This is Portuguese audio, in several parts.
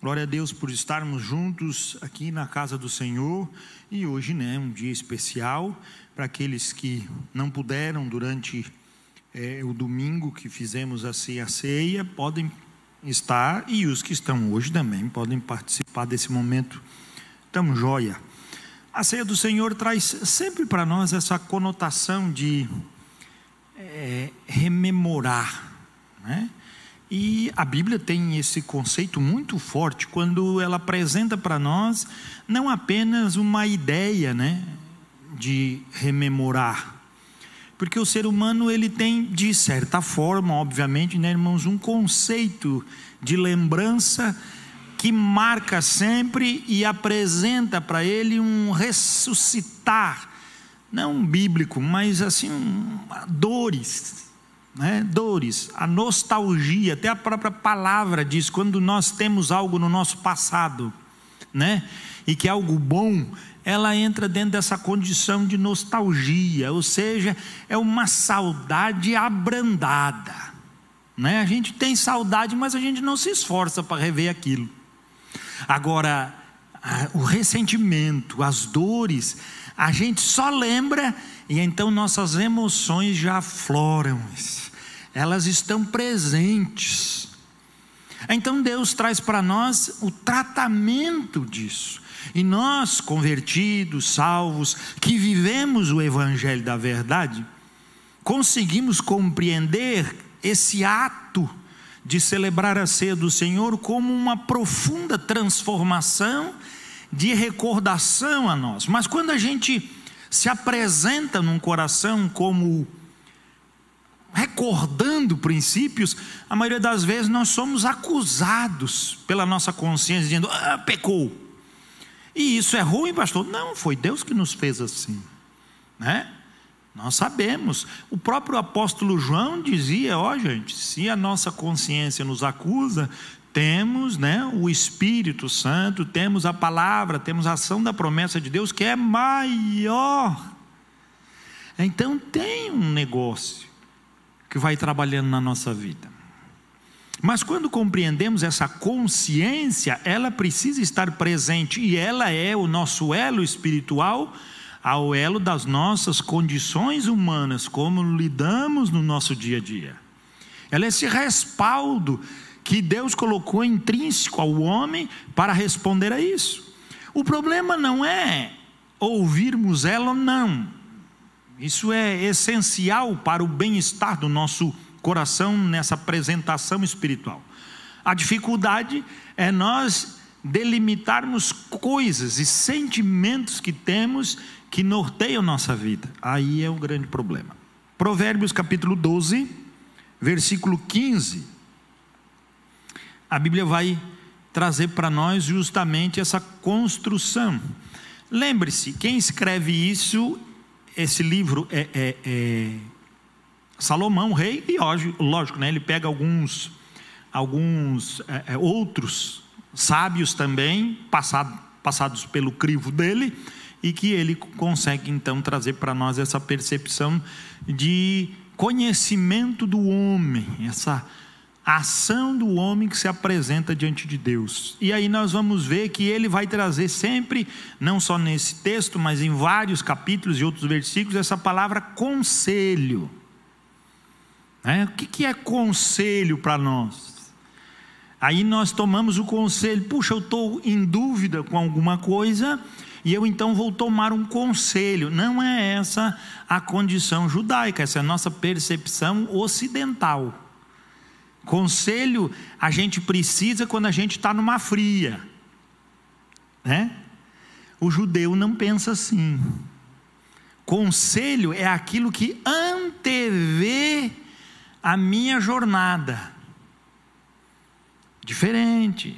Glória a Deus por estarmos juntos aqui na casa do Senhor e hoje, né, um dia especial para aqueles que não puderam durante é, o domingo que fizemos assim a ceia, podem estar e os que estão hoje também podem participar desse momento tão joia. A ceia do Senhor traz sempre para nós essa conotação de é, rememorar, né? E a Bíblia tem esse conceito muito forte quando ela apresenta para nós não apenas uma ideia, né, de rememorar. Porque o ser humano ele tem de certa forma, obviamente, né, irmãos, um conceito de lembrança que marca sempre e apresenta para ele um ressuscitar, não bíblico, mas assim, dores, né? dores, a nostalgia, até a própria palavra diz, quando nós temos algo no nosso passado, né? e que é algo bom, ela entra dentro dessa condição de nostalgia, ou seja, é uma saudade abrandada. Né? A gente tem saudade, mas a gente não se esforça para rever aquilo. Agora, o ressentimento, as dores, a gente só lembra e então nossas emoções já afloram, elas estão presentes. Então Deus traz para nós o tratamento disso. E nós, convertidos, salvos, que vivemos o Evangelho da Verdade, conseguimos compreender esse ato de celebrar a ceia do Senhor como uma profunda transformação de recordação a nós. Mas quando a gente se apresenta num coração como recordando princípios, a maioria das vezes nós somos acusados pela nossa consciência, dizendo, ah, pecou. E isso é ruim, pastor? Não, foi Deus que nos fez assim, né? Nós sabemos. O próprio apóstolo João dizia: ó, oh, gente, se a nossa consciência nos acusa, temos né, o Espírito Santo, temos a palavra, temos a ação da promessa de Deus que é maior. Então tem um negócio que vai trabalhando na nossa vida. Mas quando compreendemos essa consciência, ela precisa estar presente e ela é o nosso elo espiritual ao elo das nossas condições humanas, como lidamos no nosso dia a dia. Ela é esse respaldo que Deus colocou intrínseco ao homem para responder a isso. O problema não é ouvirmos ela ou não. Isso é essencial para o bem-estar do nosso coração nessa apresentação espiritual. A dificuldade é nós delimitarmos coisas e sentimentos que temos que norteiam nossa vida. Aí é o grande problema. Provérbios capítulo 12, versículo 15 a Bíblia vai trazer para nós justamente essa construção. Lembre-se, quem escreve isso, esse livro é, é, é Salomão, rei, e lógico, né, ele pega alguns, alguns é, é outros sábios também, passado, passados pelo crivo dele, e que ele consegue então trazer para nós essa percepção de conhecimento do homem, essa a ação do homem que se apresenta diante de Deus. E aí nós vamos ver que ele vai trazer sempre, não só nesse texto, mas em vários capítulos e outros versículos, essa palavra conselho. É? O que é conselho para nós? Aí nós tomamos o conselho, puxa, eu estou em dúvida com alguma coisa, e eu então vou tomar um conselho. Não é essa a condição judaica, essa é a nossa percepção ocidental. Conselho a gente precisa quando a gente está numa fria, né? O judeu não pensa assim. Conselho é aquilo que antevê a minha jornada. Diferente.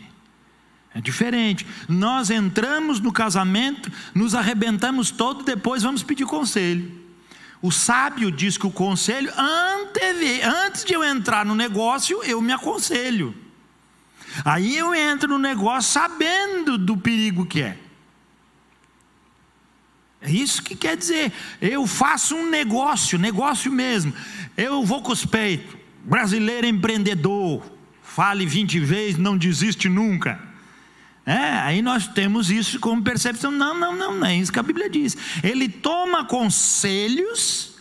É diferente. Nós entramos no casamento, nos arrebentamos todo, depois vamos pedir conselho. O sábio diz que o conselho, antes de eu entrar no negócio, eu me aconselho. Aí eu entro no negócio sabendo do perigo que é. É isso que quer dizer. Eu faço um negócio, negócio mesmo. Eu vou com os peitos. Brasileiro empreendedor. Fale 20 vezes, não desiste nunca. É, aí nós temos isso como percepção. Não, não, não, não é isso que a Bíblia diz. Ele toma conselhos,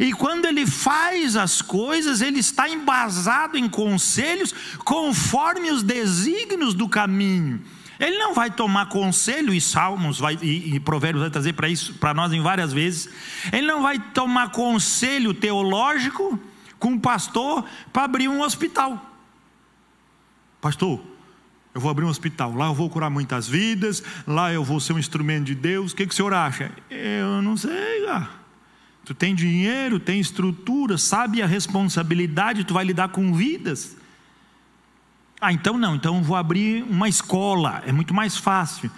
e quando ele faz as coisas, ele está embasado em conselhos conforme os desígnios do caminho. Ele não vai tomar conselho, e Salmos vai, e, e Provérbios vai trazer para isso para nós em várias vezes. Ele não vai tomar conselho teológico com um pastor para abrir um hospital. Pastor, eu vou abrir um hospital, lá eu vou curar muitas vidas, lá eu vou ser um instrumento de Deus. O que, que o senhor acha? Eu não sei, cara. Tu tem dinheiro, tem estrutura, sabe a responsabilidade, tu vai lidar com vidas. Ah, então não, então vou abrir uma escola, é muito mais fácil.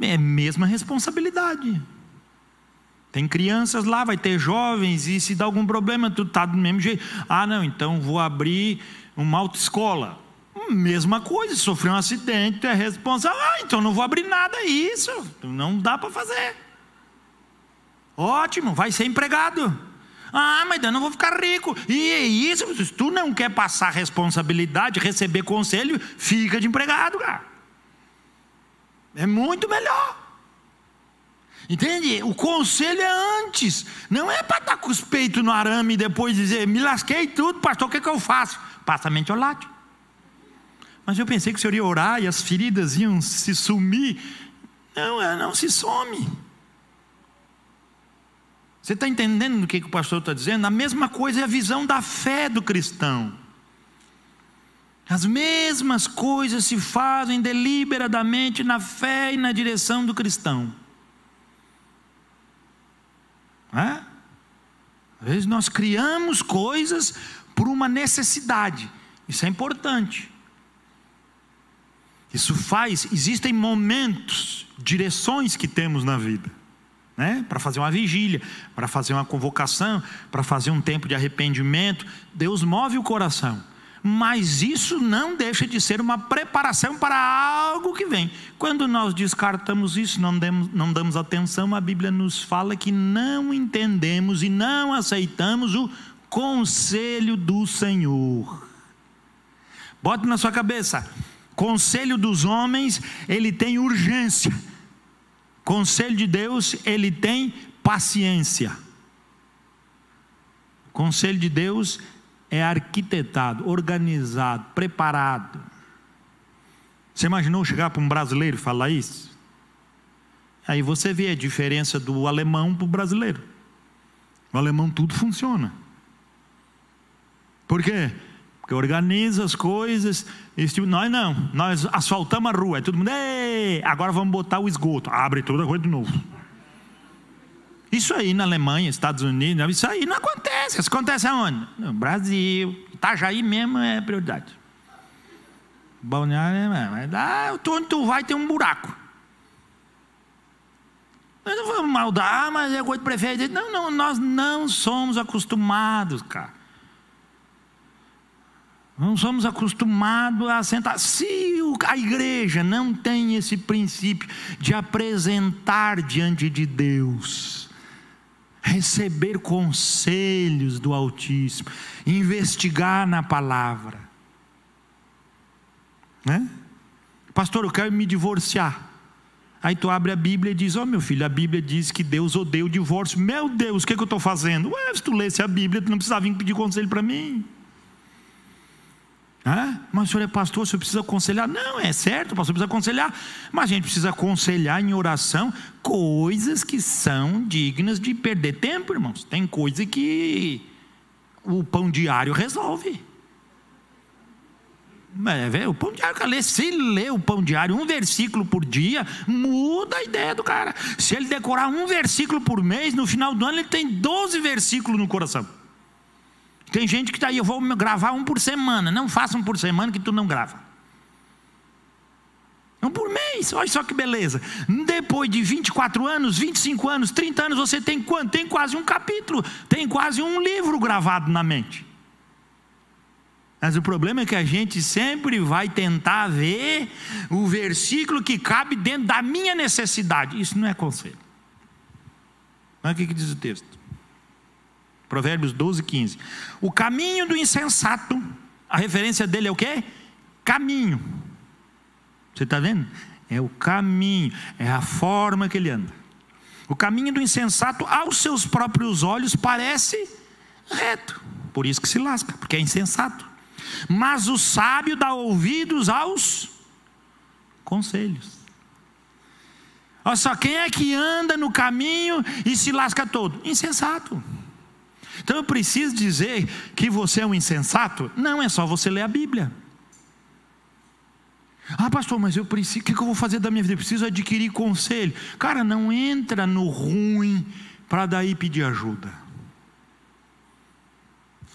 É a mesma responsabilidade. Tem crianças lá, vai ter jovens, e se dá algum problema, tu está do mesmo jeito. Ah, não, então vou abrir uma autoescola. Mesma coisa, sofreu um acidente, é responsável. Ah, então não vou abrir nada, isso. Não dá para fazer. Ótimo, vai ser empregado. Ah, mas eu não vou ficar rico. E é isso, se tu não quer passar responsabilidade, receber conselho, fica de empregado, cara. É muito melhor. Entende? O conselho é antes. Não é para estar com os peitos no arame e depois dizer, me lasquei tudo, pastor, o que, que eu faço? Passa mentiolate. Mas eu pensei que o senhor ia orar e as feridas iam se sumir. Não, ela não se some. Você está entendendo o que, que o pastor está dizendo? A mesma coisa é a visão da fé do cristão. As mesmas coisas se fazem deliberadamente na fé e na direção do cristão. É? Às vezes nós criamos coisas por uma necessidade. Isso é importante. Isso faz, existem momentos, direções que temos na vida né? para fazer uma vigília, para fazer uma convocação, para fazer um tempo de arrependimento. Deus move o coração. Mas isso não deixa de ser uma preparação para algo que vem. Quando nós descartamos isso, não damos, não damos atenção, a Bíblia nos fala que não entendemos e não aceitamos o conselho do Senhor. Bote na sua cabeça: conselho dos homens, ele tem urgência Conselho de Deus, ele tem paciência. Conselho de Deus é arquitetado, organizado, preparado. Você imaginou chegar para um brasileiro e falar isso? Aí você vê a diferença do alemão para o brasileiro. O alemão tudo funciona. Por quê? Porque organiza as coisas. Tipo, nós não, nós asfaltamos a rua, é todo mundo, agora vamos botar o esgoto, abre toda a coisa de novo. Isso aí na Alemanha, Estados Unidos, isso aí não acontece. Isso acontece aonde? No Brasil. Itajaí mesmo é prioridade. Balneário é mas ah, onde tu vai tem um buraco. Nós não vamos maldar, mas é coisa do prefeito. Não, não, nós não somos acostumados, cara. Não somos acostumados a sentar. Se a igreja não tem esse princípio de apresentar diante de Deus, receber conselhos do Altíssimo, investigar na palavra, né? Pastor, eu quero me divorciar. Aí tu abre a Bíblia e diz: Ó oh, meu filho, a Bíblia diz que Deus odeia o divórcio. Meu Deus, o que, é que eu estou fazendo? Ué, se tu lesse a Bíblia, tu não precisava vir pedir conselho para mim. Mas o senhor é pastor, o senhor precisa aconselhar. Não, é certo, o pastor precisa aconselhar. Mas a gente precisa aconselhar em oração coisas que são dignas de perder tempo, irmãos. Tem coisa que o pão diário resolve. É, o pão diário, ler, se ler o pão diário um versículo por dia, muda a ideia do cara. Se ele decorar um versículo por mês, no final do ano ele tem 12 versículos no coração. Tem gente que está aí, eu vou gravar um por semana. Não faça um por semana que tu não grava. Um por mês, olha só que beleza. Depois de 24 anos, 25 anos, 30 anos, você tem quanto? Tem quase um capítulo, tem quase um livro gravado na mente. Mas o problema é que a gente sempre vai tentar ver o versículo que cabe dentro da minha necessidade. Isso não é conselho. Olha o que diz o texto. Provérbios 12, 15. O caminho do insensato, a referência dele é o quê? Caminho. Você está vendo? É o caminho, é a forma que ele anda. O caminho do insensato, aos seus próprios olhos, parece reto. Por isso que se lasca, porque é insensato. Mas o sábio dá ouvidos aos conselhos. Olha só, quem é que anda no caminho e se lasca todo? Insensato. Então eu preciso dizer que você é um insensato? Não, é só você ler a Bíblia. Ah, pastor, mas eu preciso, o que eu vou fazer da minha vida? Eu preciso adquirir conselho. Cara, não entra no ruim para daí pedir ajuda.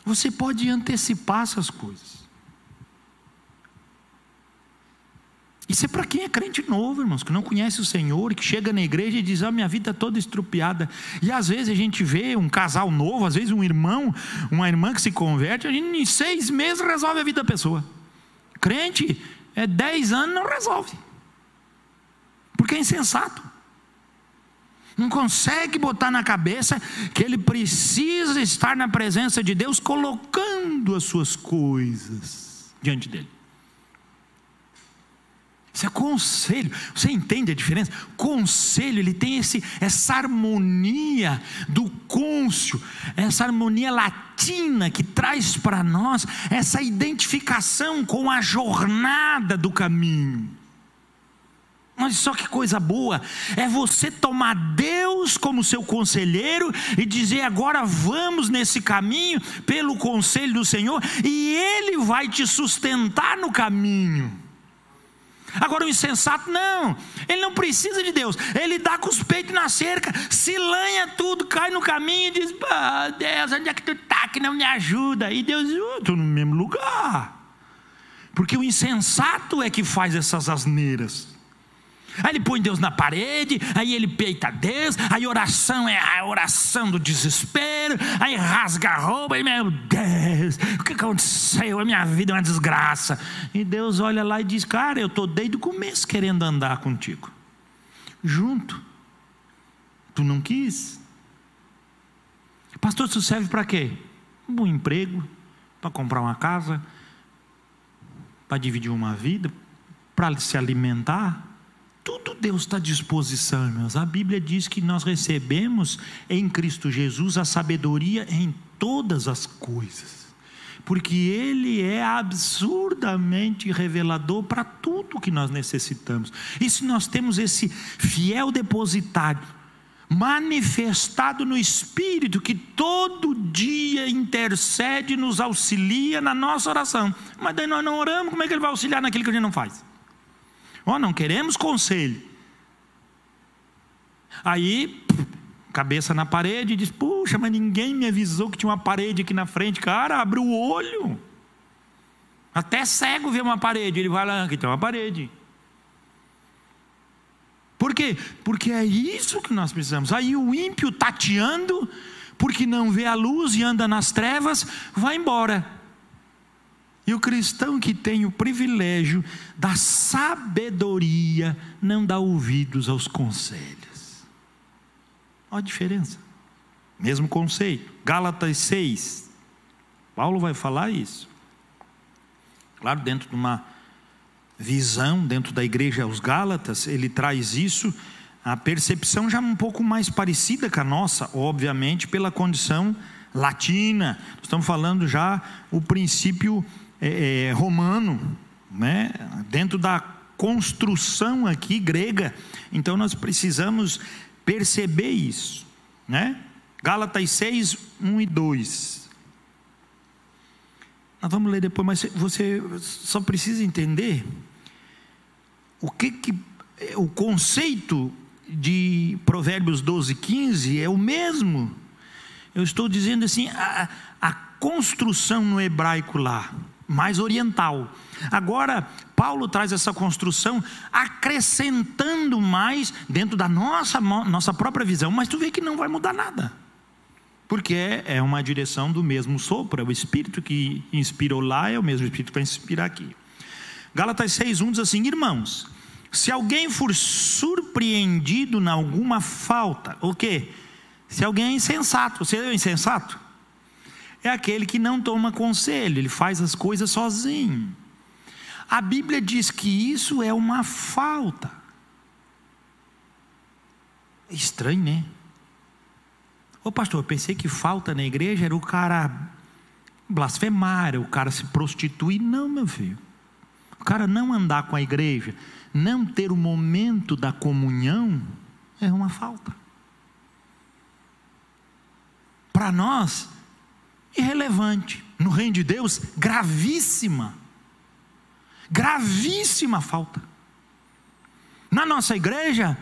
Você pode antecipar essas coisas. Isso é para quem é crente novo, irmãos, que não conhece o Senhor, que chega na igreja e diz: Ah, minha vida é toda estrupiada. E às vezes a gente vê um casal novo, às vezes um irmão, uma irmã que se converte, a gente em seis meses resolve a vida da pessoa. Crente, é dez anos não resolve, porque é insensato. Não consegue botar na cabeça que ele precisa estar na presença de Deus, colocando as suas coisas diante dele. Isso é conselho. Você entende a diferença? Conselho, ele tem esse, essa harmonia do côncio, essa harmonia latina que traz para nós essa identificação com a jornada do caminho. Mas só que coisa boa é você tomar Deus como seu conselheiro e dizer agora vamos nesse caminho pelo conselho do Senhor e Ele vai te sustentar no caminho. Agora o insensato, não, ele não precisa de Deus, ele dá com os peitos na cerca, se lanha tudo, cai no caminho e diz: ah, Deus, onde é que tu está que não me ajuda? E Deus diz: oh, estou no mesmo lugar, porque o insensato é que faz essas asneiras. Aí ele põe Deus na parede, aí ele peita Deus, aí oração é a oração do desespero, aí rasga a roupa, e meu Deus, o que aconteceu? A minha vida é uma desgraça. E Deus olha lá e diz: Cara, eu estou desde o começo querendo andar contigo, junto. Tu não quis. Pastor, isso serve para quê? Um bom emprego, para comprar uma casa, para dividir uma vida, para se alimentar tudo Deus está à disposição, irmãos. A Bíblia diz que nós recebemos em Cristo Jesus a sabedoria em todas as coisas, porque Ele é absurdamente revelador para tudo que nós necessitamos. E se nós temos esse fiel depositário, manifestado no Espírito, que todo dia intercede, nos auxilia na nossa oração, mas daí nós não oramos, como é que Ele vai auxiliar naquilo que a gente não faz? Ó, oh, não queremos conselho. Aí, cabeça na parede, diz: Puxa, mas ninguém me avisou que tinha uma parede aqui na frente. Cara, abre o olho. Até cego vê uma parede. Ele vai lá, aqui tem uma parede. Por quê? Porque é isso que nós precisamos. Aí o ímpio tateando, porque não vê a luz e anda nas trevas, vai embora. E o cristão que tem o privilégio da sabedoria não dá ouvidos aos conselhos. Olha a diferença. Mesmo conceito. Gálatas 6. Paulo vai falar isso. Claro, dentro de uma visão, dentro da igreja aos Gálatas, ele traz isso, a percepção já um pouco mais parecida com a nossa, obviamente, pela condição latina. Estamos falando já o princípio é, é, romano, né? dentro da construção aqui grega. Então nós precisamos perceber isso. Né? Gálatas 6, 1 e 2. Nós vamos ler depois, mas você só precisa entender o que, que o conceito de Provérbios 12, 15 é o mesmo. Eu estou dizendo assim, a, a construção no hebraico lá mais oriental. Agora, Paulo traz essa construção acrescentando mais dentro da nossa, nossa própria visão, mas tu vê que não vai mudar nada. Porque é uma direção do mesmo sopro, é o Espírito que inspirou lá, é o mesmo Espírito que vai inspirar aqui. Gálatas 6,1 diz assim: Irmãos, se alguém for surpreendido em alguma falta, o quê? Se alguém é insensato, você é insensato? É aquele que não toma conselho, ele faz as coisas sozinho. A Bíblia diz que isso é uma falta. Estranho, né? Ô pastor, eu pensei que falta na igreja era o cara blasfemar, o cara se prostituir. Não, meu filho. O cara não andar com a igreja, não ter o momento da comunhão, é uma falta. Para nós, irrelevante. No reino de Deus, gravíssima. Gravíssima falta. Na nossa igreja,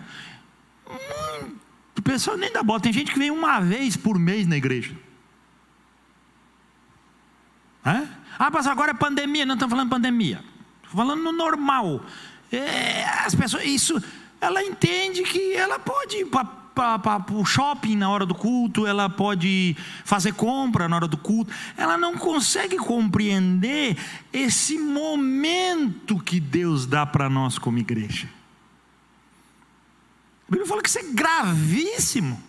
hum, o pessoal nem dá bola. Tem gente que vem uma vez por mês na igreja. É? Ah, mas agora é pandemia. Não estamos falando pandemia. Estou falando no normal. É, as pessoas, isso, ela entende que ela pode ir para o shopping na hora do culto, ela pode fazer compra na hora do culto. Ela não consegue compreender esse momento que Deus dá para nós como igreja. A Bíblia fala que isso é gravíssimo.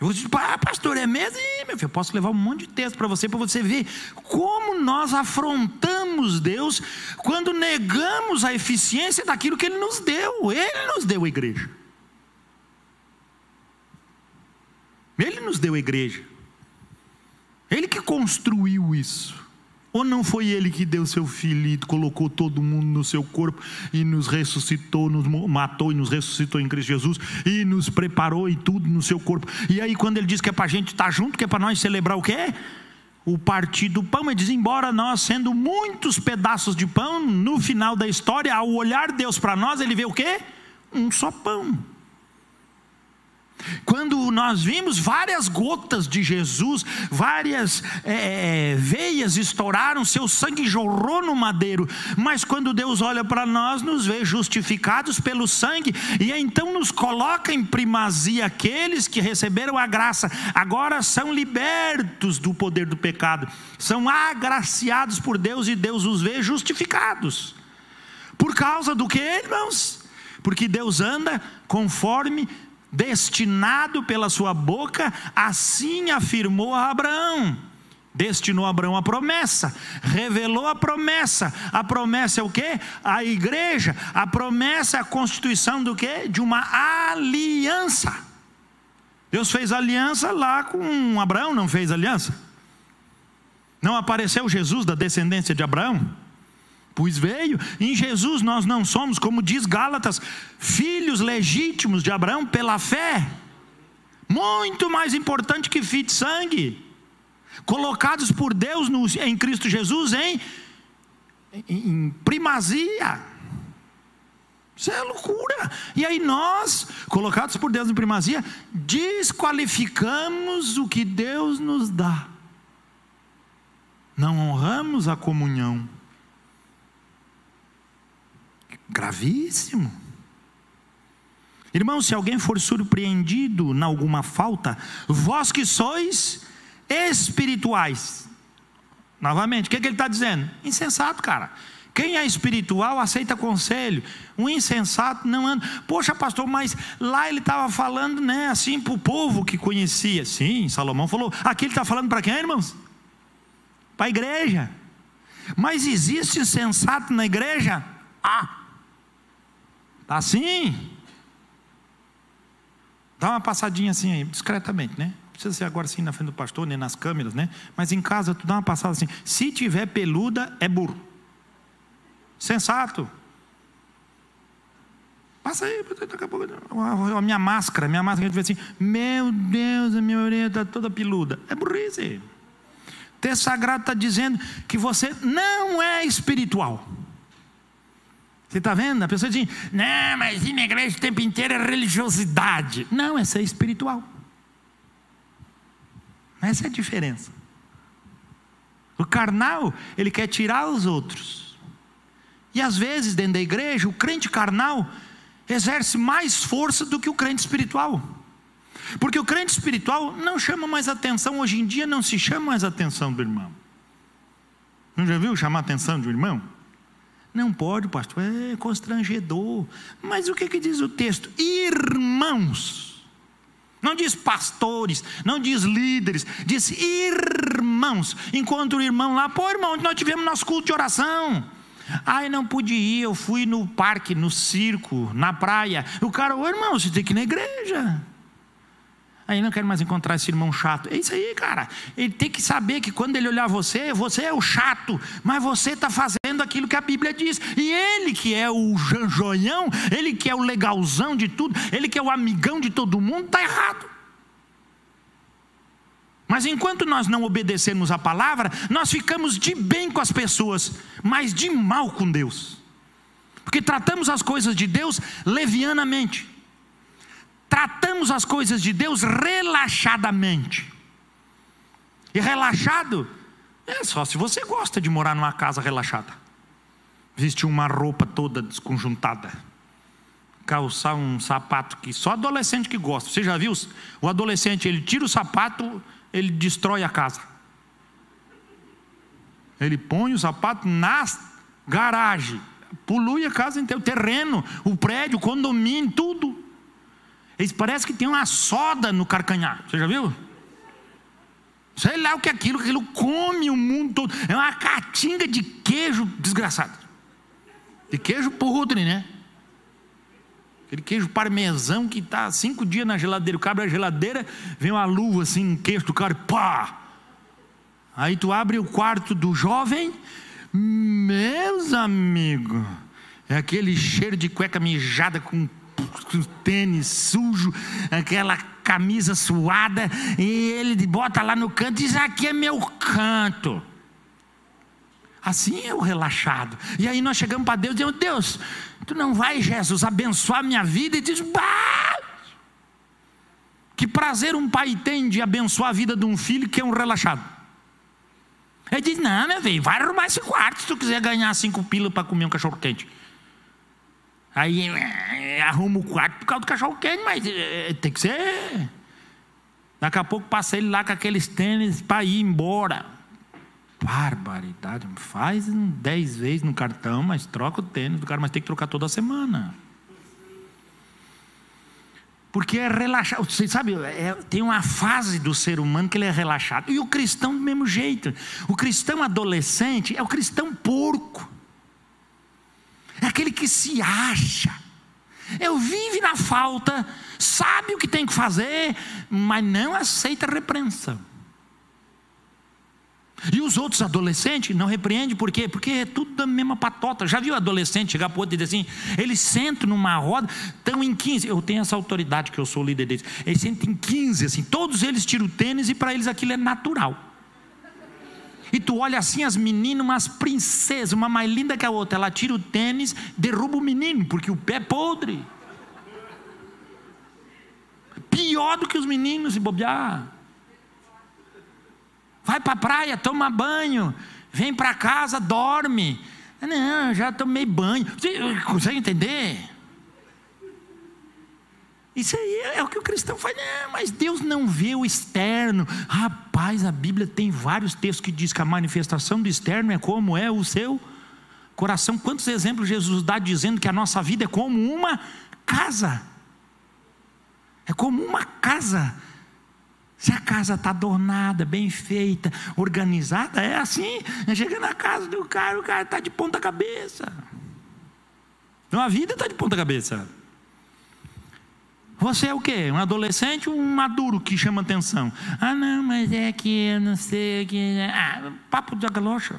Eu disse, ah, pastor, é mesmo? Ih, meu filho, eu posso levar um monte de texto para você, para você ver como nós afrontamos Deus quando negamos a eficiência daquilo que Ele nos deu. Ele nos deu a igreja. Ele nos deu a igreja. Ele que construiu isso. Ou não foi ele que deu seu filho e colocou todo mundo no seu corpo e nos ressuscitou, nos matou e nos ressuscitou em Cristo Jesus e nos preparou e tudo no seu corpo. E aí, quando ele diz que é para a gente estar junto, que é para nós celebrar o quê? O partir do pão, ele diz: embora nós sendo muitos pedaços de pão, no final da história, ao olhar Deus para nós, ele vê o quê? Um só pão. Quando nós vimos várias gotas de Jesus, várias é, veias estouraram, seu sangue jorrou no madeiro, mas quando Deus olha para nós, nos vê justificados pelo sangue, e então nos coloca em primazia aqueles que receberam a graça, agora são libertos do poder do pecado, são agraciados por Deus e Deus os vê justificados. Por causa do que, irmãos? Porque Deus anda conforme destinado pela sua boca, assim afirmou a Abraão. Destinou a Abraão a promessa, revelou a promessa. A promessa é o que? A igreja. A promessa é a constituição do que? De uma aliança. Deus fez aliança lá com Abraão, não fez aliança? Não apareceu Jesus da descendência de Abraão? Pois veio. Em Jesus nós não somos, como diz Gálatas, filhos legítimos de Abraão pela fé. Muito mais importante que filho de sangue. Colocados por Deus no, em Cristo Jesus em, em primazia. Isso é loucura. E aí nós, colocados por Deus em primazia, desqualificamos o que Deus nos dá. Não honramos a comunhão Gravíssimo. Irmão, se alguém for surpreendido em alguma falta, vós que sois espirituais. Novamente, o que, é que ele está dizendo? Insensato, cara. Quem é espiritual aceita conselho. Um insensato não anda. Poxa, pastor, mas lá ele estava falando, né, assim, para o povo que conhecia. Sim, Salomão falou. Aqui ele está falando para quem, irmãos? Para a igreja. Mas existe insensato na igreja? Ah, Está assim? Dá uma passadinha assim aí, discretamente, né? Não precisa ser agora assim na frente do pastor, nem nas câmeras, né? Mas em casa tu dá uma passada assim. Se tiver peluda, é burro. Sensato. Passa aí, daqui a pouco. A minha máscara, minha máscara, vê assim, meu Deus, a minha orelha está toda peluda. É burrice. O texto sagrado está dizendo que você não é espiritual. Você está vendo? A pessoa diz: não, mas ir na igreja o tempo inteiro é religiosidade. Não, é ser espiritual. Essa é a diferença. O carnal, ele quer tirar os outros. E às vezes, dentro da igreja, o crente carnal exerce mais força do que o crente espiritual. Porque o crente espiritual não chama mais atenção, hoje em dia não se chama mais atenção do irmão. Não já viu chamar atenção de um irmão? Não pode, pastor, é constrangedor. Mas o que, que diz o texto? Irmãos. Não diz pastores, não diz líderes, diz irmãos. Encontra o irmão lá, pô, irmão, nós tivemos nosso culto de oração. Ai, não pude ir, eu fui no parque, no circo, na praia. O cara, ô irmão, você tem que ir na igreja. Aí não quero mais encontrar esse irmão chato. É isso aí, cara. Ele tem que saber que quando ele olhar você, você é o chato, mas você está fazendo aquilo que a Bíblia diz. E ele que é o janjoião, ele que é o legalzão de tudo, ele que é o amigão de todo mundo, está errado. Mas enquanto nós não obedecermos a palavra, nós ficamos de bem com as pessoas, mas de mal com Deus. Porque tratamos as coisas de Deus levianamente. Tratamos as coisas de Deus relaxadamente. E relaxado é só se você gosta de morar numa casa relaxada. Vestir uma roupa toda desconjuntada. Calçar um sapato que só adolescente que gosta. Você já viu? O adolescente, ele tira o sapato, ele destrói a casa. Ele põe o sapato na garagem, polui a casa inteira, o terreno, o prédio, o condomínio, tudo. Eles parece que tem uma soda no carcanhar. Você já viu? Sei lá o que é aquilo, aquilo come o mundo todo. É uma catinga de queijo desgraçado. De queijo podre, né? Aquele queijo parmesão que está cinco dias na geladeira. O cabra a geladeira, vem uma luva assim, um queijo do cara, pá! Aí tu abre o quarto do jovem, meus amigos, é aquele cheiro de cueca mijada com tênis sujo, aquela camisa suada, e ele bota lá no canto e diz: Aqui é meu canto. Assim é o relaxado. E aí nós chegamos para Deus e dizemos: Deus, tu não vai, Jesus, abençoar minha vida? E diz: bah! Que prazer um pai tem de abençoar a vida de um filho que é um relaxado. Ele diz: Não, meu velho, vai arrumar esse quarto se tu quiser ganhar cinco pilas para comer um cachorro quente. Aí é, arruma o quarto por causa do cachorro quente, mas é, tem que ser. Daqui a pouco passa ele lá com aqueles tênis para ir embora. Barbaridade. Faz dez vezes no cartão, mas troca o tênis do cara, mas tem que trocar toda semana. Porque é relaxado. Você sabe, é, tem uma fase do ser humano que ele é relaxado. E o cristão do mesmo jeito. O cristão adolescente é o cristão porco é aquele que se acha. Eu vive na falta, sabe o que tem que fazer, mas não aceita repreensão. E os outros adolescentes não repreendem, por quê? Porque é tudo da mesma patota. Já viu adolescente chegar para o outro e dizer assim? Eles sentam numa roda, estão em 15. Eu tenho essa autoridade que eu sou líder deles. Eles sentam em 15, assim. Todos eles tiram o tênis e para eles aquilo é natural. E tu olha assim as meninas, umas princesas, uma mais linda que a outra. Ela tira o tênis, derruba o menino, porque o pé é podre. Pior do que os meninos se bobear. Vai para a praia, toma banho, vem para casa, dorme. Não, já tomei banho. Você consegue entender? Isso aí é o que o cristão faz, é, mas Deus não vê o externo. Rapaz, a Bíblia tem vários textos que diz que a manifestação do externo é como é o seu coração. Quantos exemplos Jesus dá dizendo que a nossa vida é como uma casa? É como uma casa. Se a casa está adornada, bem feita, organizada, é assim. Chega na casa do cara, o cara está de ponta cabeça. Então a vida está de ponta cabeça. Você é o quê? Um adolescente ou um maduro que chama atenção? Ah, não, mas é que eu não sei que. Ah, papo de galocha.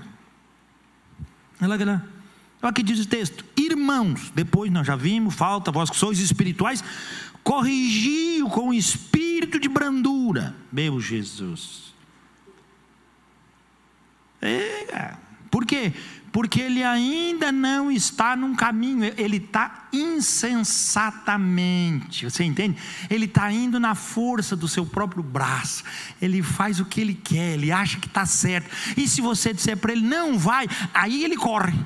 Olha lá, olha que diz o texto: Irmãos, depois nós já vimos, falta, vós que sois espirituais, corrigiu com espírito de brandura. Meu Jesus. É, por quê? Porque ele ainda não está num caminho, ele está insensatamente, você entende? Ele está indo na força do seu próprio braço, ele faz o que ele quer, ele acha que está certo, e se você disser para ele, não vai, aí ele corre.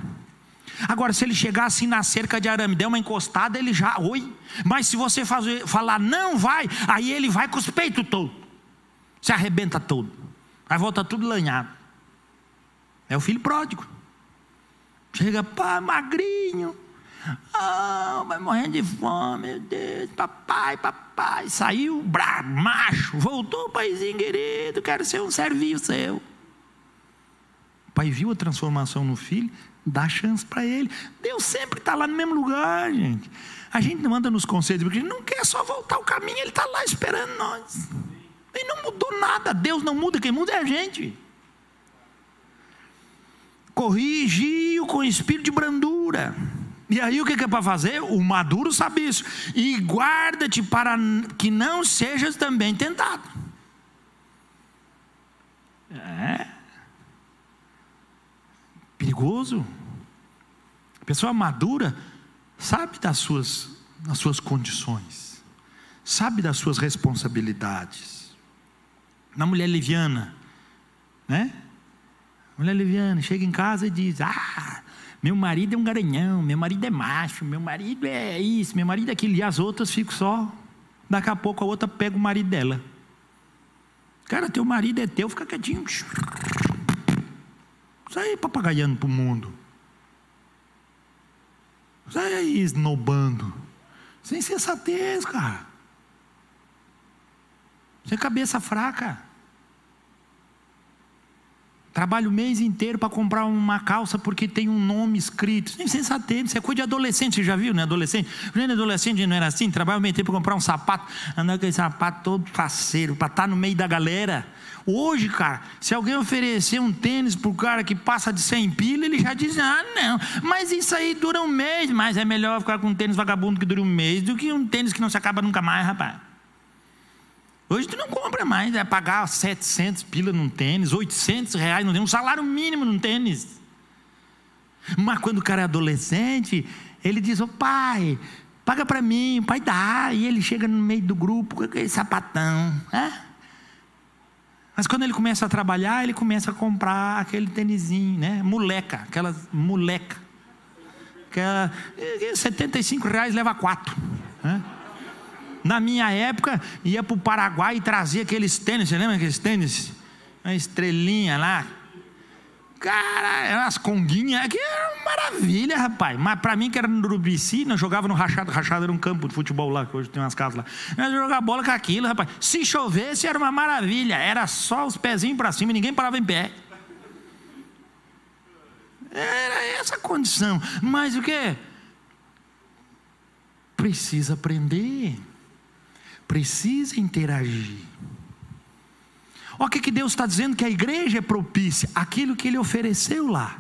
Agora, se ele chegar assim na cerca de arame, der uma encostada, ele já, oi. Mas se você fazer, falar, não vai, aí ele vai com os peitos todo, se arrebenta todo, aí volta tudo lanhado. É o filho pródigo. Chega, pá, magrinho. Ah, vai morrendo de fome, meu Deus, papai, papai. Saiu, brá, macho, voltou, paizinho querido, quero ser um servinho seu. O pai viu a transformação no filho, Dá chance para ele. Deus sempre está lá no mesmo lugar, gente. A gente não anda nos conselhos, porque gente não quer só voltar o caminho, ele está lá esperando nós. Ele não mudou nada, Deus não muda, quem muda é a gente. Corrigiu com espírito de brandura. E aí o que é para fazer? O maduro sabe isso. E guarda-te para que não sejas também tentado. É. Perigoso. A pessoa madura sabe das suas, das suas condições, sabe das suas responsabilidades. Na mulher liviana, né? Mulher liviana chega em casa e diz: Ah, meu marido é um garanhão, meu marido é macho, meu marido é isso, meu marido é aquilo. E as outras ficam só. Daqui a pouco a outra pega o marido dela. Cara, teu marido é teu, fica quietinho. Aí papagaiando para o mundo. Isso aí esnobando. Sem sensatez, cara. Sem cabeça fraca. Trabalho o mês inteiro para comprar uma calça porque tem um nome escrito. Isso é isso é coisa de adolescente, você já viu, né? Adolescente. Quando adolescente não era assim, trabalho o mês inteiro para comprar um sapato, andar com aquele sapato todo faceiro, para estar tá no meio da galera. Hoje, cara, se alguém oferecer um tênis para o cara que passa de 100 pila, ele já diz: ah, não, mas isso aí dura um mês, mas é melhor ficar com um tênis vagabundo que dure um mês do que um tênis que não se acaba nunca mais, rapaz. Hoje tu não compra mais, é pagar 700 pila num tênis, 800 reais num tênis, um salário mínimo num tênis. Mas quando o cara é adolescente, ele diz: Ô oh, pai, paga para mim, o pai dá. E ele chega no meio do grupo com aquele sapatão. É? Mas quando ele começa a trabalhar, ele começa a comprar aquele tênisinho, né? Moleca, aquela moleca. Aquela, 75 reais leva quatro. Né? Na minha época, ia para o Paraguai e trazia aqueles tênis, você lembra aqueles tênis? Uma estrelinha lá. Cara, eram as conguinhas, que era uma maravilha, rapaz. Mas para mim, que era no Urubici, jogava no Rachado. Rachado era um campo de futebol lá, que hoje tem umas casas lá. Nós jogava bola com aquilo, rapaz. Se chovesse, era uma maravilha. Era só os pezinhos para cima, ninguém parava em pé. Era essa a condição. Mas o que? Precisa aprender precisa interagir. Olha o que, que Deus está dizendo: que a igreja é propícia, aquilo que Ele ofereceu lá.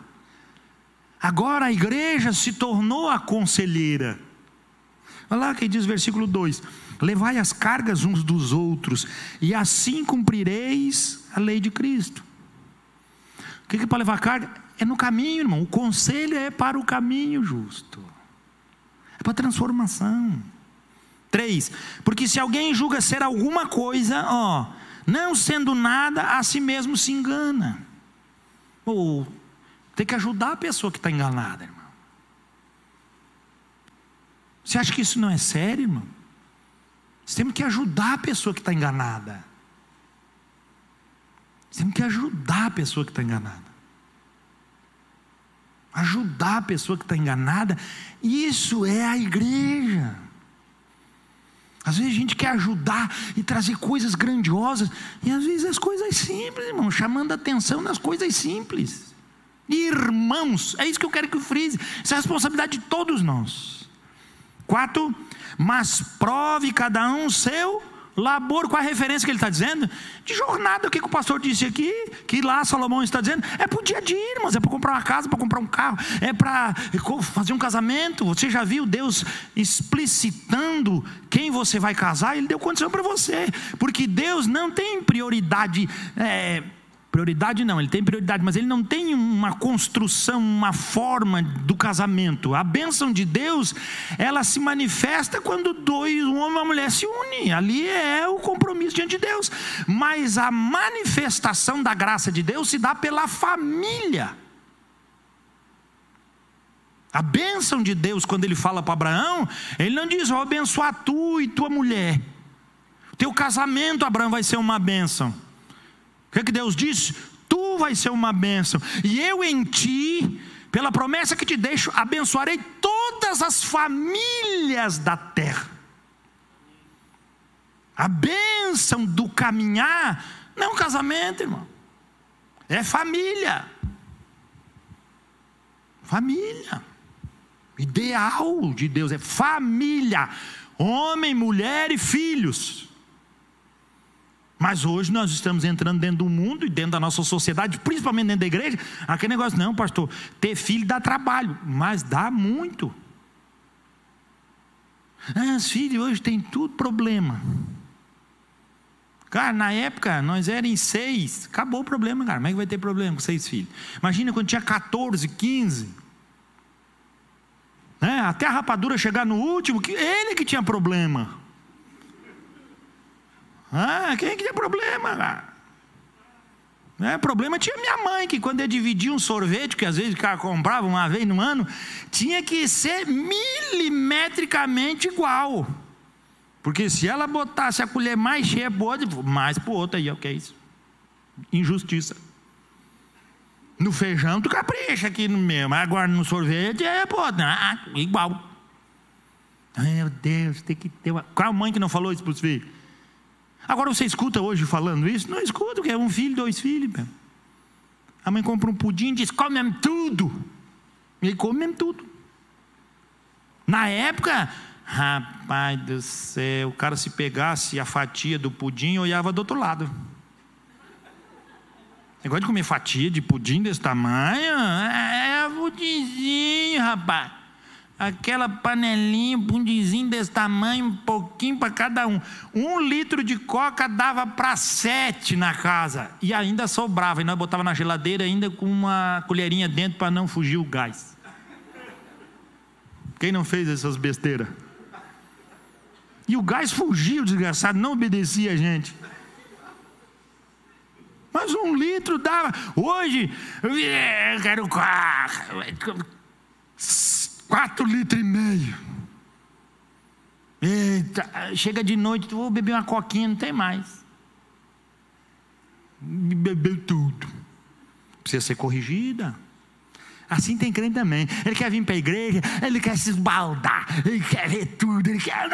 Agora a igreja se tornou a conselheira. Olha lá que diz versículo 2: Levai as cargas uns dos outros, e assim cumprireis a lei de Cristo. O que, que é para levar carga? É no caminho, irmão. O conselho é para o caminho justo, é para a transformação. 3. Porque se alguém julga ser alguma coisa, ó, não sendo nada, a si mesmo se engana. Ou tem que ajudar a pessoa que está enganada, irmão. Você acha que isso não é sério, irmão? Você tem que ajudar a pessoa que está enganada. Você tem que ajudar a pessoa que está enganada. Ajudar a pessoa que está enganada, isso é a igreja. Às vezes a gente quer ajudar e trazer coisas grandiosas, e às vezes as coisas simples, irmão, chamando atenção nas coisas simples. Irmãos, é isso que eu quero que o frise. Isso é a responsabilidade de todos nós. Quatro, mas prove cada um seu Labor, qual a referência que ele está dizendo? De jornada, o que, que o pastor disse aqui? Que lá Salomão está dizendo? É para o dia a dia, irmãos, é para comprar uma casa, para comprar um carro, é para fazer um casamento. Você já viu Deus explicitando quem você vai casar? Ele deu condição para você, porque Deus não tem prioridade. É, Prioridade não, ele tem prioridade, mas ele não tem uma construção, uma forma do casamento. A bênção de Deus, ela se manifesta quando dois, um homem e uma mulher se unem. Ali é o compromisso diante de Deus. Mas a manifestação da graça de Deus se dá pela família. A bênção de Deus, quando ele fala para Abraão, ele não diz: Vou abençoar tu e tua mulher. Teu casamento, Abraão, vai ser uma bênção que, que Deus disse? Tu vai ser uma bênção, e eu em ti, pela promessa que te deixo, abençoarei todas as famílias da terra. A bênção do caminhar não é um casamento, irmão, é família. Família. Ideal de Deus é família. Homem, mulher e filhos. Mas hoje nós estamos entrando dentro do mundo e dentro da nossa sociedade, principalmente dentro da igreja. Aquele negócio, não, pastor, ter filho dá trabalho, mas dá muito. Ah, os filhos hoje têm tudo problema. Cara, na época nós éramos seis, acabou o problema, cara. Como é que vai ter problema com seis filhos? Imagina quando tinha 14, 15. Né? Até a rapadura chegar no último, que ele que tinha problema. Ah, quem que tinha problema, cara? É, problema tinha minha mãe, que quando eu dividia um sorvete, que às vezes o cara comprava uma vez no ano, tinha que ser milimetricamente igual. Porque se ela botasse a colher mais cheia para outro, mais para o outro aí, o que é isso? Injustiça. No feijão tu capricha aqui no meu, mas agora no sorvete é, pô, ah, igual. Meu Deus, tem que ter uma. Qual mãe que não falou isso para os filhos? Agora você escuta hoje falando isso? Não escuta, que é um filho, dois filhos. Meu. A mãe compra um pudim e diz: come mesmo tudo. E ele come mesmo tudo. Na época, Rapaz do céu, o cara se pegasse a fatia do pudim, olhava do outro lado. Negócio de comer fatia de pudim desse tamanho? É, é pudimzinho, rapaz. Aquela panelinha, pudimzinho desse tamanho, um pouquinho para cada um. Um litro de coca dava para sete na casa. E ainda sobrava. E nós botava na geladeira ainda com uma colherinha dentro para não fugir o gás. Quem não fez essas besteiras? E o gás fugia, o desgraçado, não obedecia a gente. Mas um litro dava. Hoje, eu quero quatro litros e meio. Eita, chega de noite, vou beber uma coquinha, não tem mais. Bebeu tudo. Precisa ser corrigida. Assim tem crente também. Ele quer vir para a igreja, ele quer se esbaldar, ele quer ver tudo, ele quer.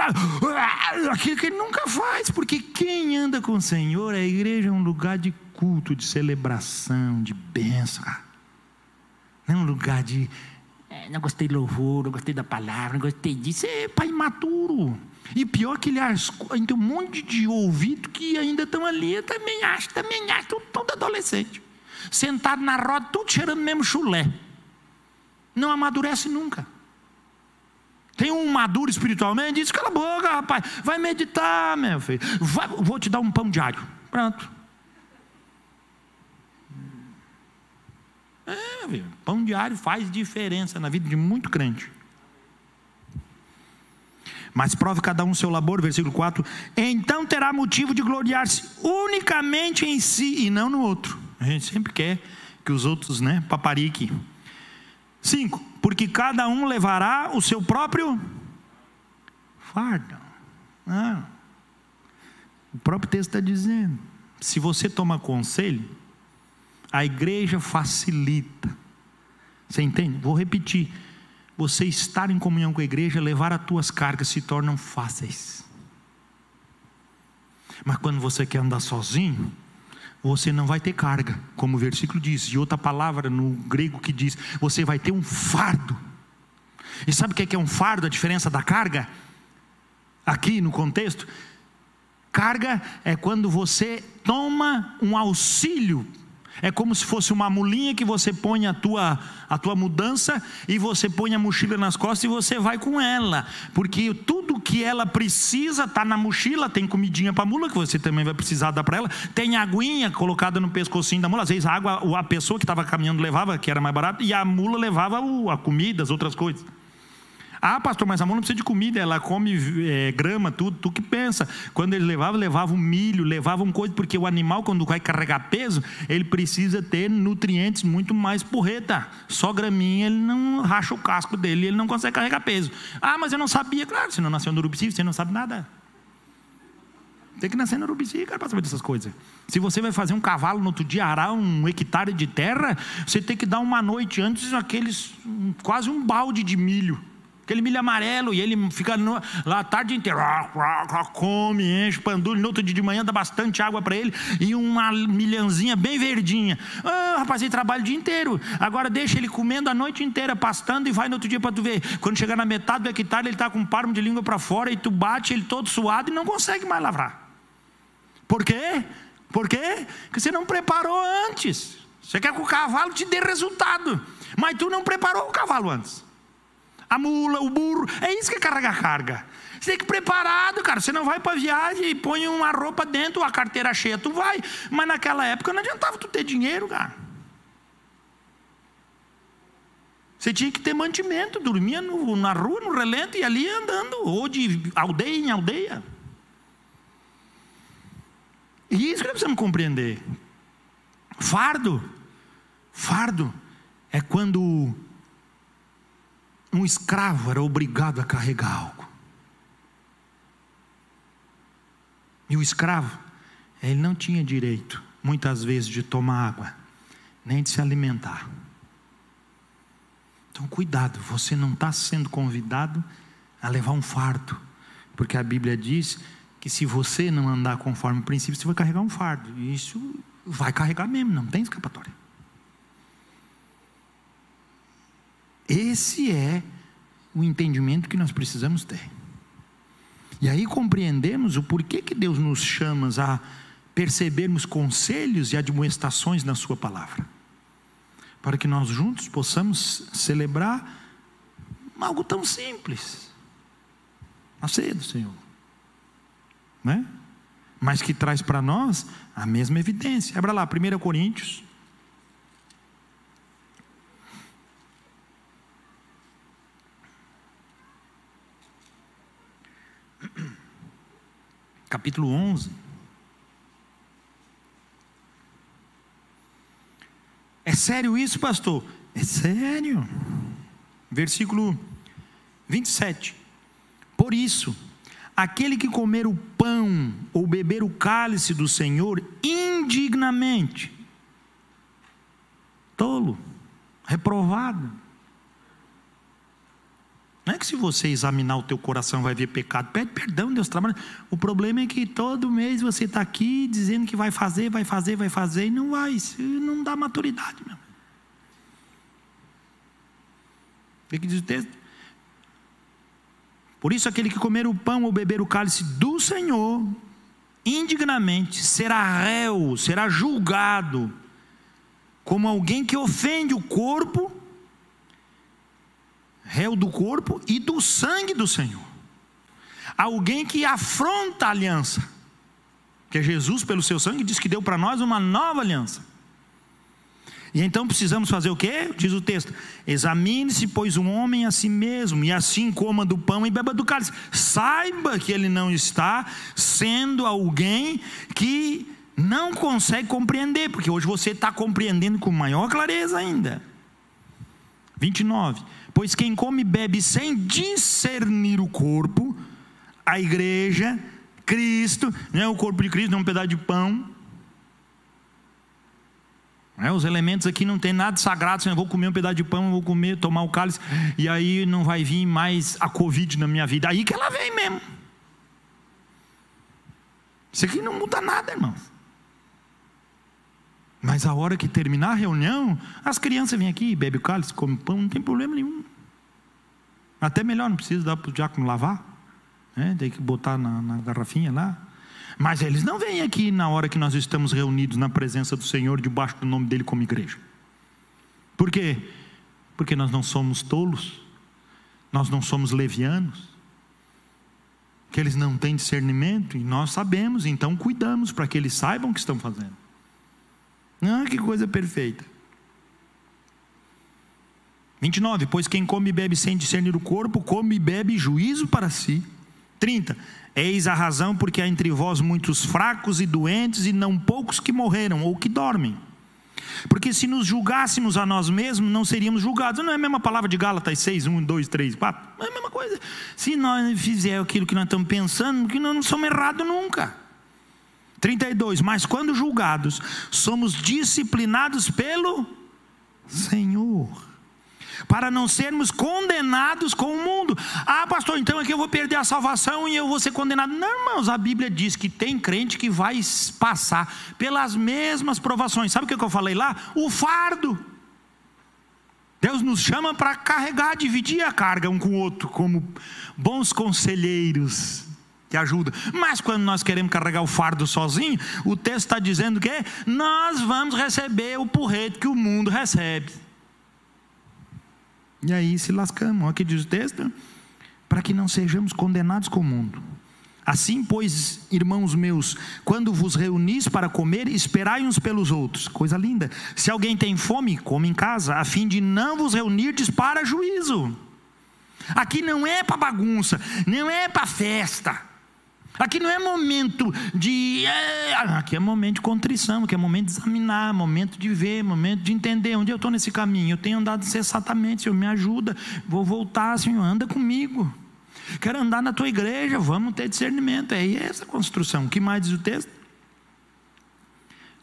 Aquilo que ele nunca faz, porque quem anda com o Senhor, a igreja é um lugar de culto, de celebração, de bênção. Não é um lugar de. É, não gostei do louvor, não gostei da palavra, não gostei disso. É pai imaturo. E pior que ele tem um monte de ouvido que ainda estão ali, também acho, também acho, todo adolescente. Sentado na roda, tudo cheirando mesmo chulé não amadurece nunca. Tem um maduro espiritualmente, diz: cala a boca, rapaz, vai meditar, meu filho. Vai, vou te dar um pão diário. Pronto. É, filho, pão diário faz diferença na vida de muito crente. Mas prove cada um seu labor, versículo 4. Então terá motivo de gloriar-se unicamente em si e não no outro. A gente sempre quer que os outros, né, papariquem. Cinco, porque cada um levará o seu próprio fardo. Ah, o próprio texto está dizendo: se você toma conselho, a igreja facilita. Você entende? Vou repetir. Você estar em comunhão com a igreja, levar as tuas cargas se tornam fáceis. Mas quando você quer andar sozinho, você não vai ter carga, como o versículo diz, e outra palavra no grego que diz: você vai ter um fardo. E sabe o que é, é um fardo, a diferença da carga? Aqui no contexto, carga é quando você toma um auxílio é como se fosse uma mulinha que você põe a tua, a tua mudança e você põe a mochila nas costas e você vai com ela. Porque tudo que ela precisa está na mochila. Tem comidinha para a mula, que você também vai precisar dar para ela. Tem aguinha colocada no pescocinho da mula. Às vezes a água, a pessoa que estava caminhando levava, que era mais barato, e a mula levava a comida, as outras coisas. Ah, pastor, mas a mão não precisa de comida, ela come é, grama, tudo, tu que pensa. Quando eles levavam, levavam milho, levavam coisa, porque o animal, quando vai carregar peso, ele precisa ter nutrientes muito mais porreta. Só graminha, ele não racha o casco dele, ele não consegue carregar peso. Ah, mas eu não sabia, claro, você não nasceu no Urubici, você não sabe nada. Tem que nascer no Urubici, cara, para saber dessas coisas. Se você vai fazer um cavalo no outro dia, arar um hectare de terra, você tem que dar uma noite antes aqueles, quase um balde de milho aquele milho amarelo, e ele fica lá a tarde inteira, come, enche pandulho, no outro dia de manhã dá bastante água para ele, e uma milhãzinha bem verdinha. Ah, rapaz, ele trabalha o dia inteiro, agora deixa ele comendo a noite inteira, pastando, e vai no outro dia para tu ver. Quando chegar na metade do hectare, ele está com um palmo de língua para fora, e tu bate ele todo suado e não consegue mais lavrar. Por quê? Por quê? Porque você não preparou antes. Você quer que o cavalo te dê resultado, mas tu não preparou o cavalo antes a mula, o burro. É isso que é carregar carga. Você tem que ir preparado, cara. Você não vai para viagem e põe uma roupa dentro, a carteira cheia, tu vai. Mas naquela época não adiantava tu ter dinheiro, cara. Você tinha que ter mantimento, dormia no, na rua, no relento e ali andando, ou de aldeia em aldeia. E isso que nós precisamos compreender. Fardo, fardo é quando um escravo era obrigado a carregar algo. E o escravo, ele não tinha direito, muitas vezes, de tomar água, nem de se alimentar. Então, cuidado, você não está sendo convidado a levar um fardo, porque a Bíblia diz que se você não andar conforme o princípio, você vai carregar um fardo, e isso vai carregar mesmo, não tem escapatória. Esse é o entendimento que nós precisamos ter. E aí compreendemos o porquê que Deus nos chama a percebermos conselhos e admoestações na Sua palavra, para que nós juntos possamos celebrar algo tão simples, a ceia do Senhor, né? mas que traz para nós a mesma evidência. Abra lá, 1 Coríntios capítulo 11. É sério isso, pastor? É sério. Versículo 27. Por isso, aquele que comer o pão ou beber o cálice do Senhor indignamente, tolo, reprovado, não é que se você examinar o teu coração vai ver pecado. Pede perdão, Deus trabalha. O problema é que todo mês você está aqui dizendo que vai fazer, vai fazer, vai fazer e não vai. Isso não dá maturidade, meu. O que diz o texto? Por isso, aquele que comer o pão ou beber o cálice do Senhor, indignamente, será réu, será julgado, como alguém que ofende o corpo réu do corpo e do sangue do Senhor. Alguém que afronta a aliança. Que Jesus, pelo seu sangue, diz que deu para nós uma nova aliança. E então precisamos fazer o quê? Diz o texto: examine-se, pois, um homem a si mesmo, e assim coma do pão e beba do cálice. Saiba que ele não está sendo alguém que não consegue compreender, porque hoje você está compreendendo com maior clareza ainda. 29. Pois quem come e bebe sem discernir o corpo, a igreja, Cristo, não é o corpo de Cristo, não é um pedaço de pão. É, os elementos aqui não tem nada sagrado, eu vou comer um pedaço de pão, eu vou comer, tomar o cálice, e aí não vai vir mais a Covid na minha vida. Aí que ela vem mesmo. Isso aqui não muda nada, irmão. Mas a hora que terminar a reunião, as crianças vêm aqui, bebem o cálice, comem pão, não tem problema nenhum. Até melhor, não precisa dar para o diácono lavar. Né? Tem que botar na, na garrafinha lá. Mas eles não vêm aqui na hora que nós estamos reunidos na presença do Senhor, debaixo do nome dele como igreja. Por quê? Porque nós não somos tolos, nós não somos levianos, que eles não têm discernimento e nós sabemos, então cuidamos para que eles saibam o que estão fazendo. Ah, que coisa perfeita. 29. Pois quem come e bebe sem discernir o corpo, come e bebe juízo para si. 30. Eis a razão porque há entre vós muitos fracos e doentes, e não poucos que morreram ou que dormem. Porque se nos julgássemos a nós mesmos, não seríamos julgados. Não é a mesma palavra de Gálatas 6, 1, 2, 3, 4? É a mesma coisa. Se nós fizermos aquilo que nós estamos pensando, que nós não somos errados nunca. 32. Mas quando julgados, somos disciplinados pelo Senhor. para não sermos condenados com o mundo. Ah, pastor, então é que eu vou perder a salvação e eu vou ser condenado. Não, irmãos, a Bíblia diz que tem crente que vai passar pelas mesmas provações. Sabe o que eu falei lá? O fardo. Deus nos chama para carregar, dividir a carga um com o outro, como bons conselheiros que ajudam. Mas quando nós queremos carregar o fardo sozinho, o texto está dizendo que nós vamos receber o porrete que o mundo recebe. E aí se lascamos. Olha o que diz o texto: para que não sejamos condenados com o mundo. Assim, pois, irmãos meus, quando vos reunis para comer, esperai uns pelos outros. Coisa linda. Se alguém tem fome, come em casa, a fim de não vos reunirdes para juízo. Aqui não é para bagunça, não é para festa. Aqui não é momento de. É, aqui é momento de contrição, aqui é momento de examinar, momento de ver, momento de entender onde eu estou nesse caminho. Eu tenho andado incessantemente, Senhor, me ajuda. Vou voltar, Senhor, anda comigo. Quero andar na tua igreja, vamos ter discernimento. É essa construção. O que mais diz o texto?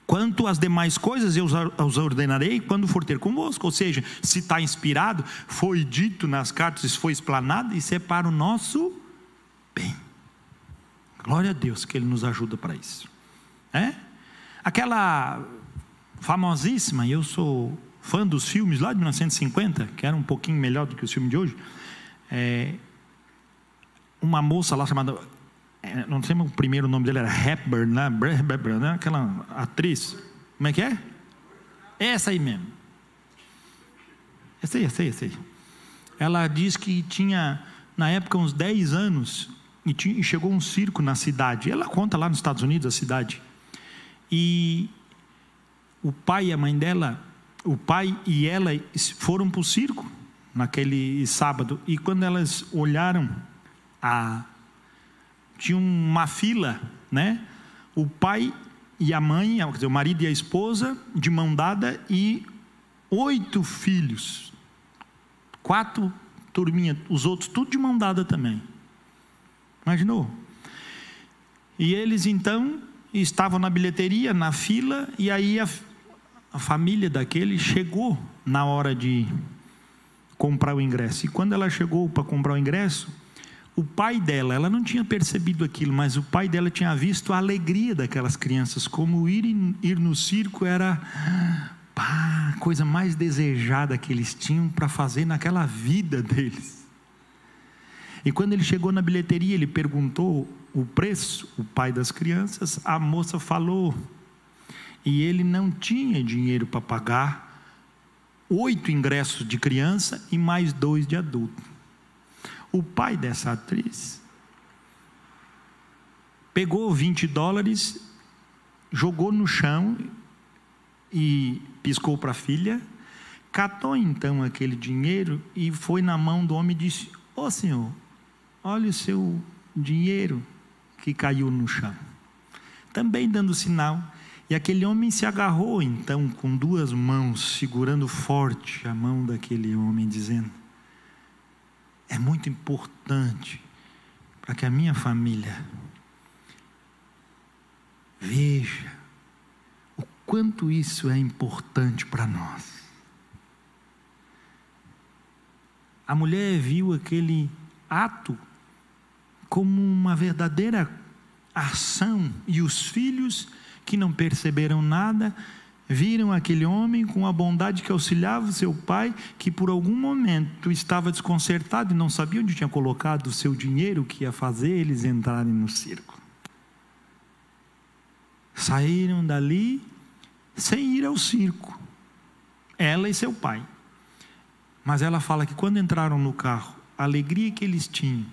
Quanto às demais coisas eu os ordenarei quando for ter convosco. Ou seja, se está inspirado, foi dito nas cartas, foi explanado, isso é para o nosso bem. Glória a Deus que Ele nos ajuda para isso. É? Aquela famosíssima, eu sou fã dos filmes lá de 1950, que era um pouquinho melhor do que o filme de hoje. É, uma moça lá chamada, é, não sei o primeiro nome dele era Hepburn, né? Hepburn, né? aquela atriz. Como é que é? Essa aí mesmo. Essa aí, essa aí, essa aí. Ela diz que tinha, na época, uns 10 anos, e, chegou um circo na cidade. Ela conta lá nos Estados Unidos a cidade. E o pai e a mãe dela, o pai e ela foram para o circo naquele sábado. E quando elas olharam a tinha uma fila, né? O pai e a mãe, quer dizer, o marido e a esposa, de mão dada, e oito filhos. Quatro turminhas, os outros tudo de mão dada também. Imaginou? E eles então estavam na bilheteria, na fila, e aí a, a família daquele chegou na hora de comprar o ingresso. E quando ela chegou para comprar o ingresso, o pai dela, ela não tinha percebido aquilo, mas o pai dela tinha visto a alegria daquelas crianças, como ir, ir no circo era a coisa mais desejada que eles tinham para fazer naquela vida deles. E quando ele chegou na bilheteria, ele perguntou o preço, o pai das crianças, a moça falou, e ele não tinha dinheiro para pagar oito ingressos de criança e mais dois de adulto. O pai dessa atriz pegou 20 dólares, jogou no chão e piscou para a filha, catou então aquele dinheiro e foi na mão do homem e disse: Ô oh, senhor, olha o seu dinheiro que caiu no chão. Também dando sinal. E aquele homem se agarrou então com duas mãos, segurando forte a mão daquele homem, dizendo: é muito importante para que a minha família veja o quanto isso é importante para nós. A mulher viu aquele ato como uma verdadeira ação e os filhos que não perceberam nada viram aquele homem com a bondade que auxiliava seu pai, que por algum momento estava desconcertado e não sabia onde tinha colocado o seu dinheiro que ia fazer eles entrarem no circo. Saíram dali sem ir ao circo, ela e seu pai. Mas ela fala que quando entraram no carro, a alegria que eles tinham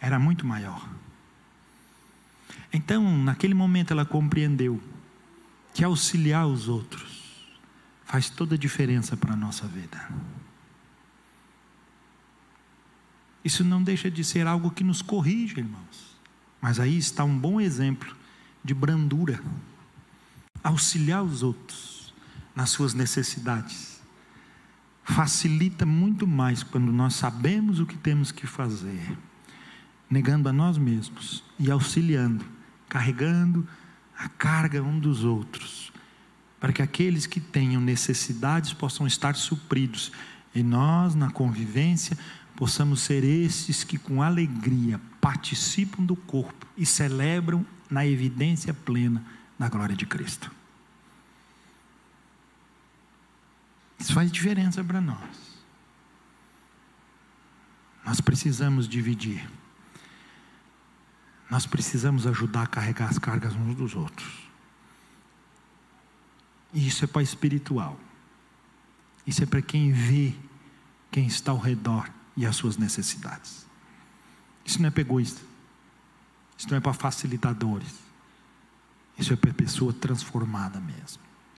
era muito maior. Então, naquele momento, ela compreendeu que auxiliar os outros faz toda a diferença para a nossa vida. Isso não deixa de ser algo que nos corrige, irmãos. Mas aí está um bom exemplo de brandura. Auxiliar os outros nas suas necessidades. Facilita muito mais quando nós sabemos o que temos que fazer, negando a nós mesmos e auxiliando, carregando a carga um dos outros, para que aqueles que tenham necessidades possam estar supridos. E nós, na convivência, possamos ser esses que com alegria participam do corpo e celebram na evidência plena da glória de Cristo. Isso faz diferença para nós. Nós precisamos dividir. Nós precisamos ajudar a carregar as cargas uns dos outros. E isso é para espiritual. Isso é para quem vê quem está ao redor e as suas necessidades. Isso não é para egoísta. Isso não é para facilitadores. Isso é para pessoa transformada mesmo.